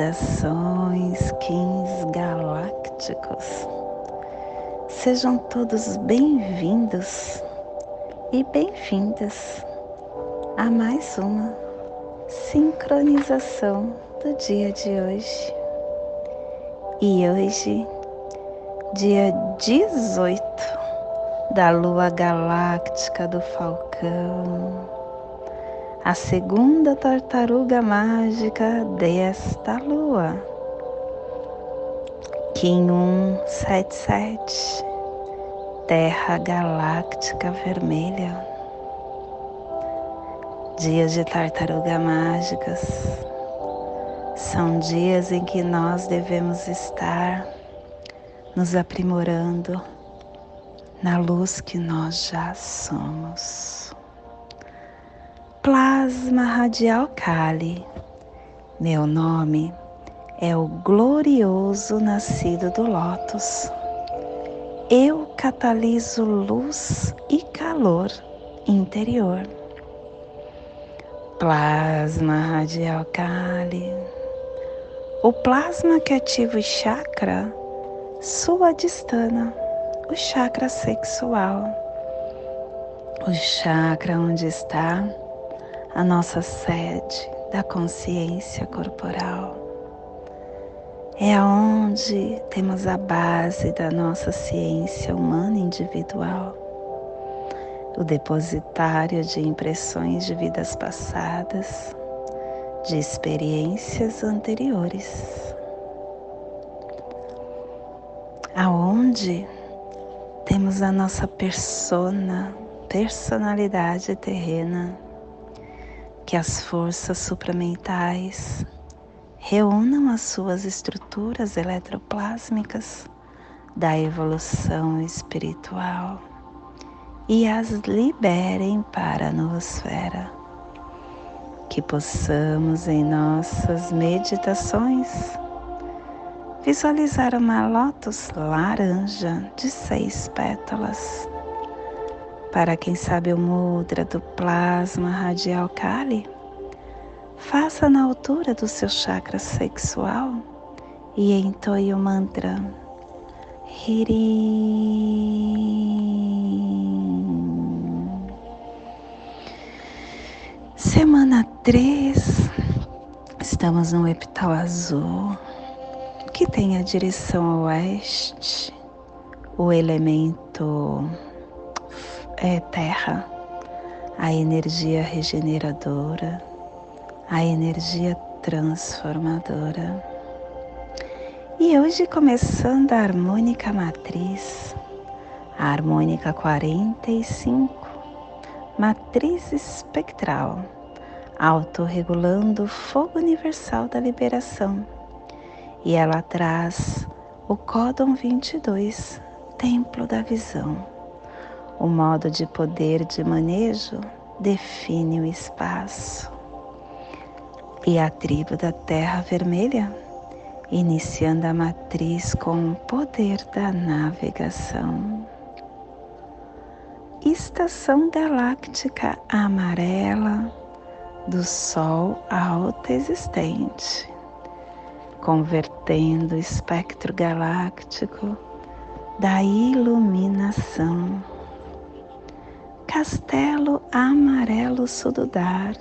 Saudações, Kins galácticos. Sejam todos bem-vindos e bem-vindas a mais uma sincronização do dia de hoje. E hoje, dia 18 da lua galáctica do Falcão, a segunda tartaruga mágica desta lua, Kim 177, Terra Galáctica Vermelha. Dias de tartaruga mágicas são dias em que nós devemos estar nos aprimorando na luz que nós já somos. Plasma Radial Kali, meu nome é o glorioso nascido do Lótus. Eu cataliso luz e calor interior. Plasma Radial Kali o plasma que ativa o chakra suadistana, o chakra sexual, o chakra onde está a nossa sede da consciência corporal. É aonde temos a base da nossa ciência humana individual, o depositário de impressões de vidas passadas de experiências anteriores, aonde temos a nossa persona, personalidade terrena, que as forças supramentais reúnam as suas estruturas eletroplásmicas da evolução espiritual e as liberem para a noosfera que possamos em nossas meditações visualizar uma lótus laranja de seis pétalas. Para quem sabe o mudra do plasma radial Kali, faça na altura do seu chakra sexual e entoie o mantra Hirim. Semana 3, estamos no epital azul, que tem a direção oeste, o elemento é terra, a energia regeneradora, a energia transformadora. E hoje começando a harmônica matriz, a harmônica 45, matriz espectral, autorregulando o fogo universal da liberação. E ela traz o códon 22, templo da visão. O modo de poder de manejo define o espaço. E a tribo da Terra Vermelha, iniciando a matriz com o poder da navegação estação galáctica amarela do Sol existente, convertendo o espectro galáctico da iluminação. Castelo Amarelo Sududar.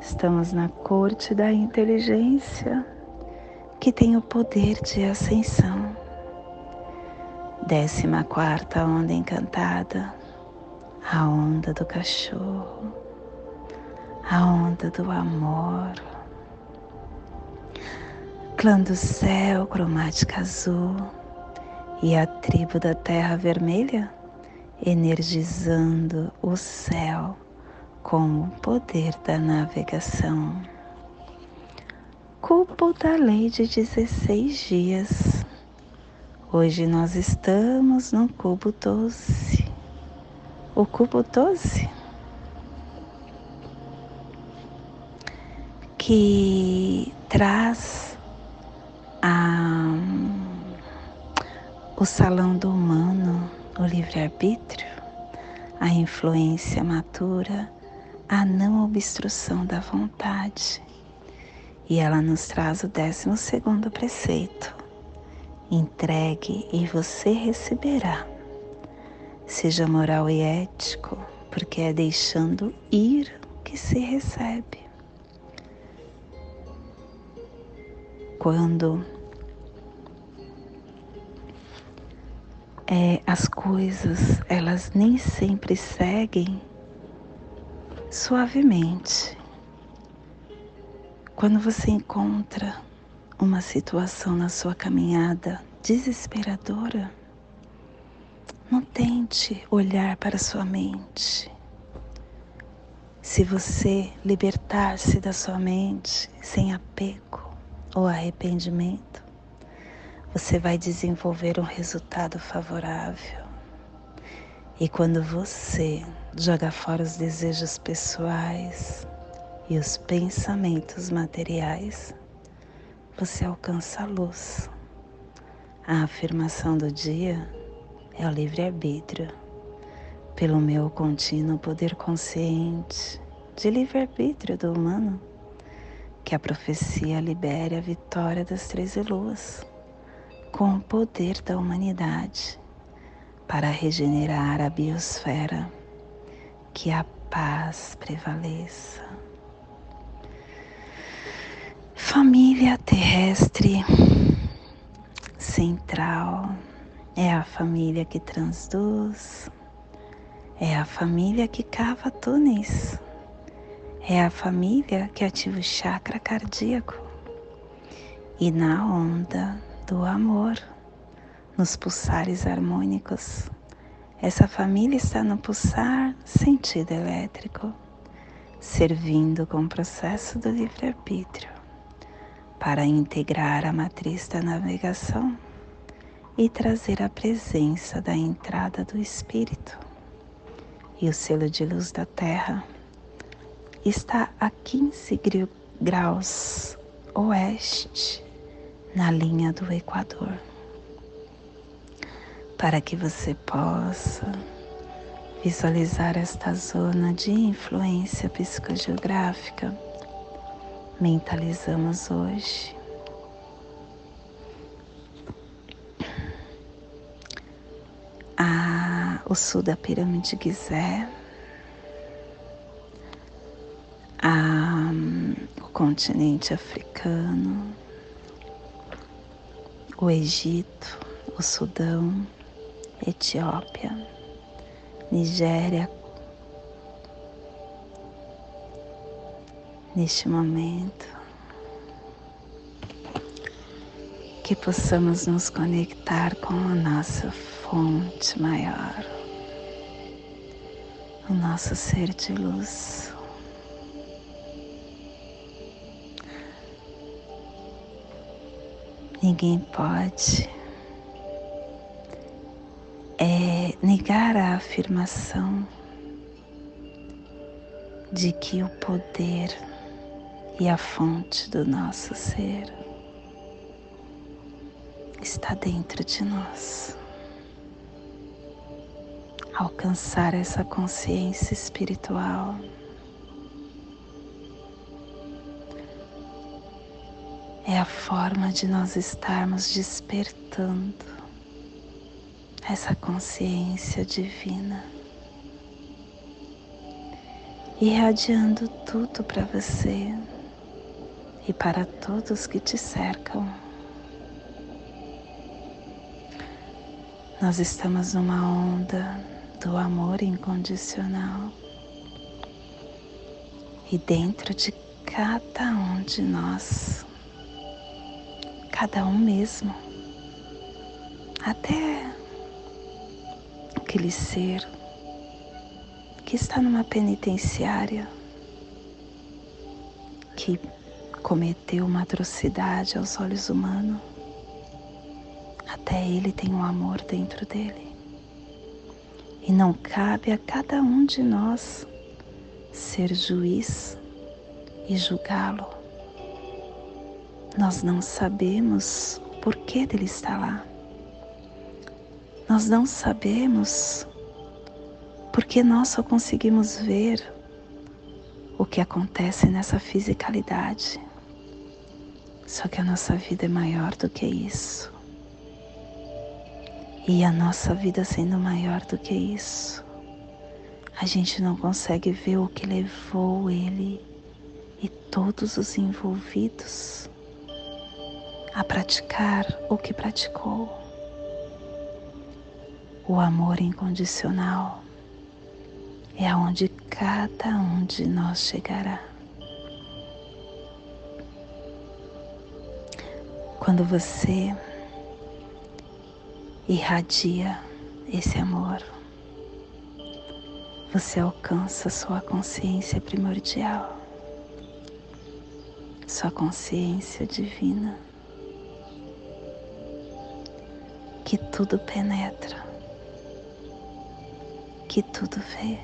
Estamos na corte da inteligência que tem o poder de ascensão. Décima quarta onda encantada a onda do cachorro, a onda do amor. Clã do céu, cromática azul e a tribo da terra vermelha, energizando o céu com o poder da navegação. Cupo da lei de 16 dias. Hoje nós estamos no cubo doce o cubo 12, que traz a o salão do humano, o livre-arbítrio, a influência matura, a não obstrução da vontade. E ela nos traz o décimo segundo preceito. Entregue e você receberá. Seja moral e ético, porque é deixando ir que se recebe. Quando é, as coisas elas nem sempre seguem suavemente. Quando você encontra uma situação na sua caminhada desesperadora, não tente olhar para sua mente. Se você libertar-se da sua mente sem apego ou arrependimento, você vai desenvolver um resultado favorável. E quando você joga fora os desejos pessoais e os pensamentos materiais, você alcança a luz. A afirmação do dia é o livre-arbítrio. Pelo meu contínuo poder consciente de livre-arbítrio do humano, que a profecia libere a vitória das três luas com o poder da humanidade para regenerar a biosfera, que a paz prevaleça. Família terrestre central é a família que transduz, é a família que cava túneis, é a família que ativa o chakra cardíaco e na onda do amor, nos pulsares harmônicos. Essa família está no pulsar sentido elétrico, servindo com o processo do livre-arbítrio para integrar a matriz da navegação e trazer a presença da entrada do Espírito. E o selo de luz da Terra está a 15 graus oeste na linha do Equador, para que você possa visualizar esta zona de influência psicogeográfica. Mentalizamos hoje. A, o sul da pirâmide Gizé, a, o continente africano, o Egito, o Sudão, Etiópia, Nigéria. Neste momento, que possamos nos conectar com a nossa fonte maior, o nosso ser de luz. Ninguém pode é, negar a afirmação de que o poder e a fonte do nosso ser está dentro de nós. Alcançar essa consciência espiritual é a forma de nós estarmos despertando essa consciência divina, irradiando tudo para você e para todos que te cercam. Nós estamos numa onda do amor incondicional e dentro de cada um de nós cada um mesmo, até aquele ser que está numa penitenciária, que cometeu uma atrocidade aos olhos humanos, até ele tem um amor dentro dele. E não cabe a cada um de nós ser juiz e julgá-lo nós não sabemos o porquê dele estar lá. Nós não sabemos porque nós só conseguimos ver o que acontece nessa fisicalidade. Só que a nossa vida é maior do que isso. E a nossa vida sendo maior do que isso, a gente não consegue ver o que levou ele e todos os envolvidos a praticar o que praticou. O amor incondicional é aonde cada um de nós chegará. Quando você irradia esse amor, você alcança sua consciência primordial, sua consciência divina, que tudo penetra, que tudo vê.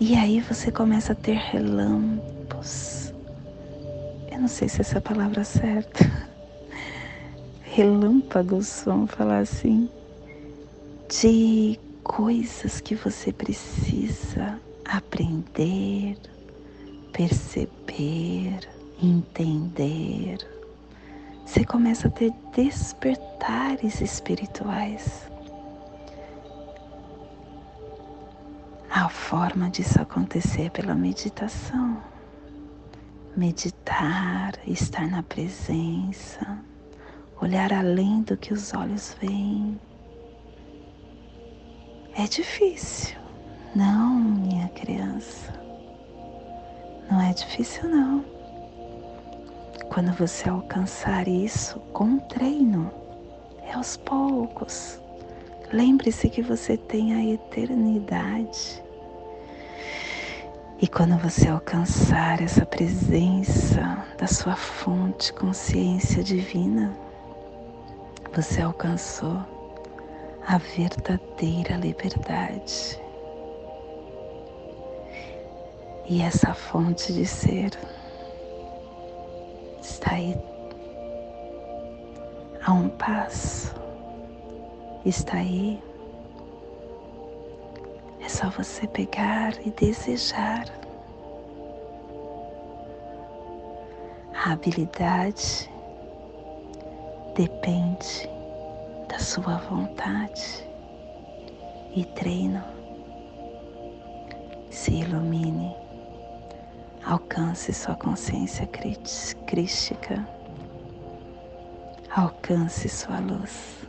E aí você começa a ter relâmpagos. Eu não sei se essa palavra é certa relâmpagos, vamos falar assim, de coisas que você precisa aprender, perceber, entender. Você começa a ter despertares espirituais. A forma disso acontecer é pela meditação. Meditar, estar na presença olhar além do que os olhos veem. É difícil, não, minha criança. Não é difícil, não. Quando você alcançar isso com treino, é aos poucos. Lembre-se que você tem a eternidade. E quando você alcançar essa presença da sua fonte consciência divina, você alcançou a verdadeira liberdade. E essa fonte de ser está aí a um passo, está aí. É só você pegar e desejar. A habilidade depende da sua vontade e treino. Se ilumine, alcance sua consciência crística, alcance sua luz.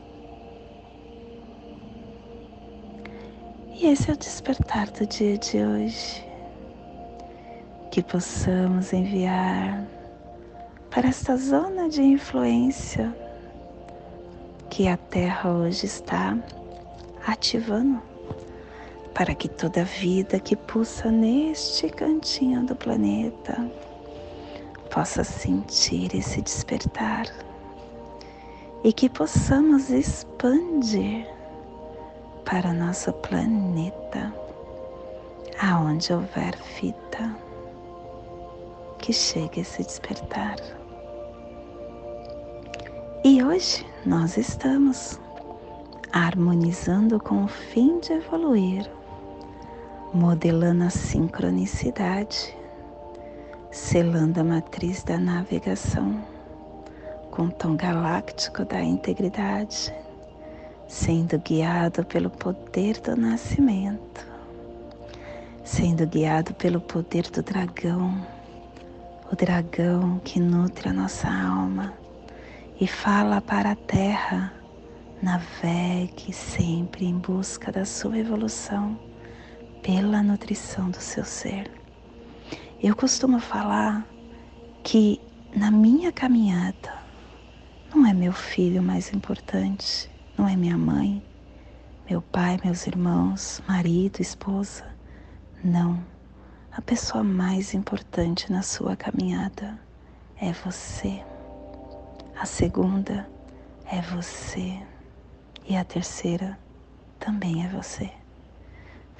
E esse é o despertar do dia de hoje. Que possamos enviar para esta zona de influência que a Terra hoje está ativando para que toda vida que pulsa neste cantinho do planeta possa sentir esse despertar e que possamos expandir para nosso planeta, aonde houver vida, que chegue esse despertar. E hoje nós estamos harmonizando com o fim de evoluir, modelando a sincronicidade, selando a matriz da navegação com o tom galáctico da integridade, sendo guiado pelo poder do nascimento, sendo guiado pelo poder do dragão, o dragão que nutre a nossa alma e fala para a terra: navegue sempre em busca da sua evolução pela nutrição do seu ser. Eu costumo falar que na minha caminhada não é meu filho mais importante, não é minha mãe, meu pai, meus irmãos, marido, esposa. Não. A pessoa mais importante na sua caminhada é você. A segunda é você. E a terceira também é você.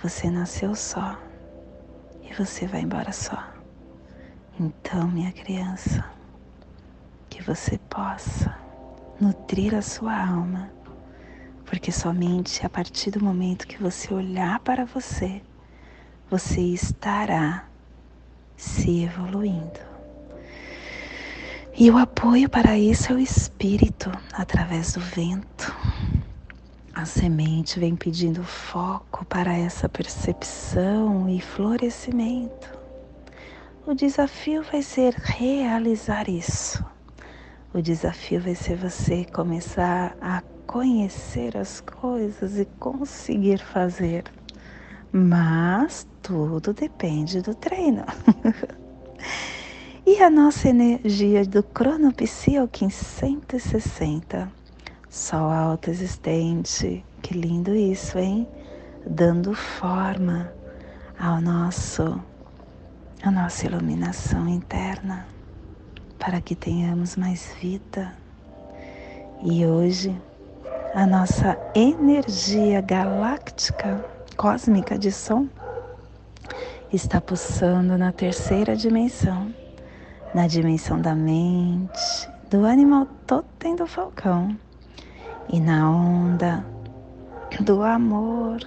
Você nasceu só e você vai embora só. Então, minha criança, que você possa nutrir a sua alma porque somente a partir do momento que você olhar para você, você estará se evoluindo. E o apoio para isso é o espírito através do vento. A semente vem pedindo foco para essa percepção e florescimento. O desafio vai ser realizar isso. O desafio vai ser você começar a conhecer as coisas e conseguir fazer. Mas tudo depende do treino. e a nossa energia do cronopsi é o 160 Sol alto existente, que lindo isso, hein? Dando forma ao nosso, a nossa iluminação interna, para que tenhamos mais vida. E hoje, a nossa energia galáctica, cósmica de som, está pulsando na terceira dimensão, na dimensão da mente, do animal totem do falcão e na onda do amor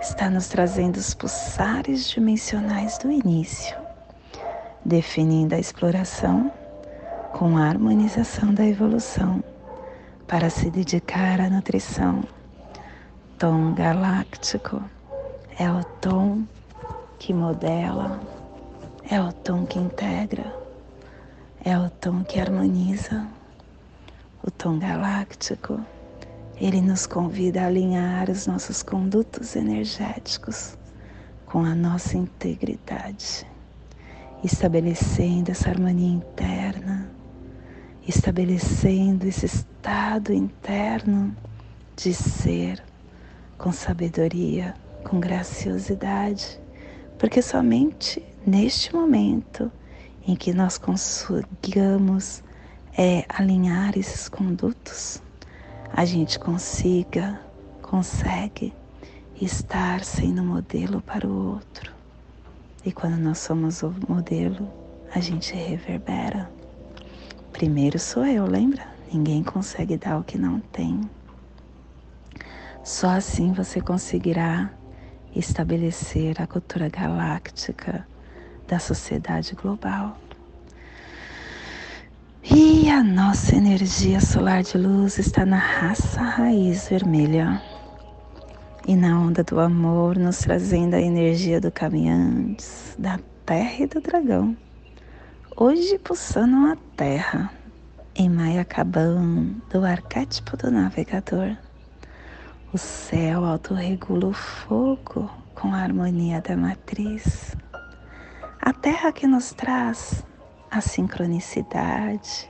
está nos trazendo os pulsares dimensionais do início, definindo a exploração com a harmonização da evolução para se dedicar à nutrição. Tom galáctico é o tom que modela, é o tom que integra, é o tom que harmoniza o tom galáctico, ele nos convida a alinhar os nossos condutos energéticos com a nossa integridade, estabelecendo essa harmonia interna, estabelecendo esse estado interno de ser com sabedoria, com graciosidade, porque somente neste momento em que nós consigamos é, alinhar esses condutos, a gente consiga, consegue estar sendo modelo para o outro. E quando nós somos o modelo, a gente reverbera. Primeiro sou eu, lembra? Ninguém consegue dar o que não tem. Só assim você conseguirá estabelecer a cultura galáctica da sociedade global. E a nossa energia solar de luz está na raça raiz vermelha e na onda do amor, nos trazendo a energia do caminhantes, da terra e do dragão. Hoje pulsando a terra, em Maiacabão, do arquétipo do navegador. O céu autorregula o fogo com a harmonia da matriz. A terra que nos traz a sincronicidade,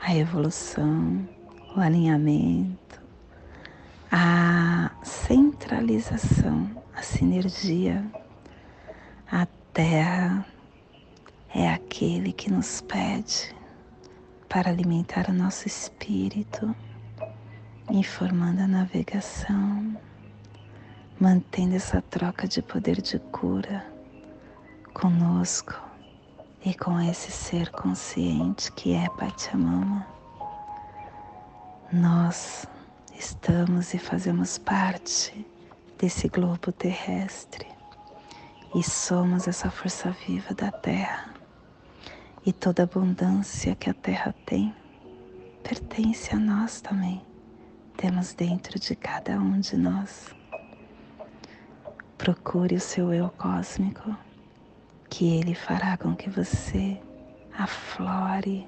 a evolução, o alinhamento, a centralização, a sinergia. A Terra é aquele que nos pede para alimentar o nosso espírito, informando a navegação, mantendo essa troca de poder de cura conosco e com esse ser consciente que é Pachamama, nós estamos e fazemos parte desse globo terrestre e somos essa força viva da Terra. E toda abundância que a Terra tem pertence a nós também. Temos dentro de cada um de nós. Procure o seu eu cósmico que Ele fará com que você aflore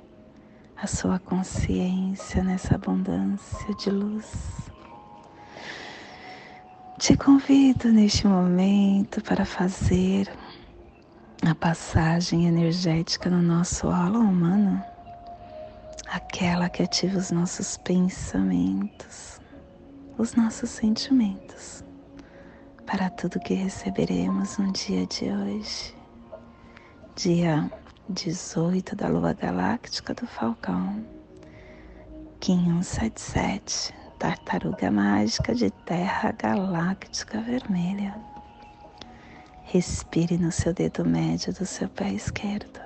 a sua consciência nessa abundância de luz. Te convido neste momento para fazer a passagem energética no nosso halo humano, aquela que ativa os nossos pensamentos, os nossos sentimentos, para tudo que receberemos no dia de hoje dia 18 da Lua Galáctica do Falcão, Kim 177, Tartaruga Mágica de Terra Galáctica Vermelha. Respire no seu dedo médio do seu pé esquerdo.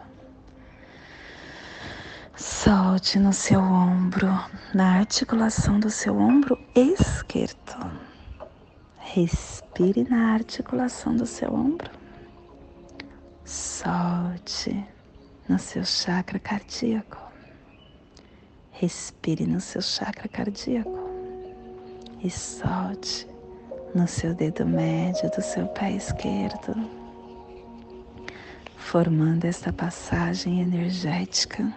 Solte no seu ombro, na articulação do seu ombro esquerdo. Respire na articulação do seu ombro. Solte no seu chakra cardíaco. Respire no seu chakra cardíaco e solte no seu dedo médio do seu pé esquerdo, formando esta passagem energética,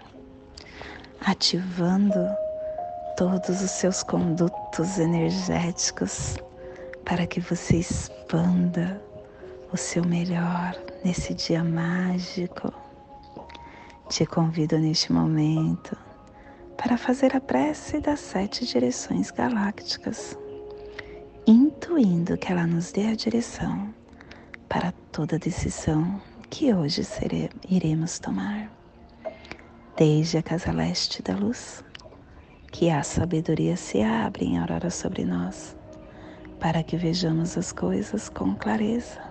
ativando todos os seus condutos energéticos para que você expanda o seu melhor nesse dia mágico. Te convido neste momento para fazer a prece das sete direções galácticas, intuindo que ela nos dê a direção para toda decisão que hoje iremos tomar. Desde a casa leste da luz, que a sabedoria se abre em aurora sobre nós, para que vejamos as coisas com clareza.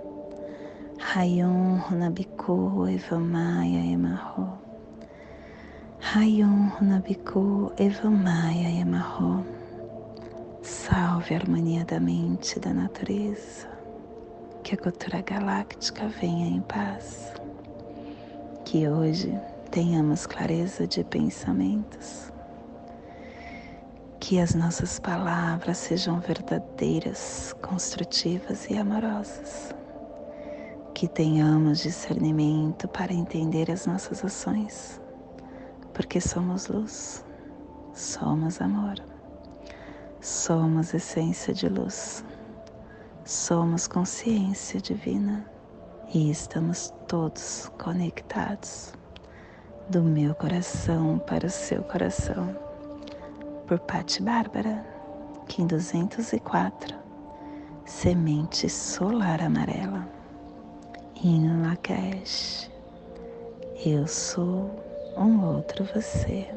Rayon Runabiku Evamaya Emarro. Rayon Runabiku Evamaya Emarro. Salve a harmonia da mente e da natureza. Que a cultura galáctica venha em paz. Que hoje tenhamos clareza de pensamentos. Que as nossas palavras sejam verdadeiras, construtivas e amorosas que tenhamos discernimento para entender as nossas ações, porque somos luz, somos amor, somos essência de luz, somos consciência divina e estamos todos conectados do meu coração para o seu coração. Por Patti Bárbara, Kim 204, Semente Solar Amarela. Hino Lakesh, eu sou um outro você.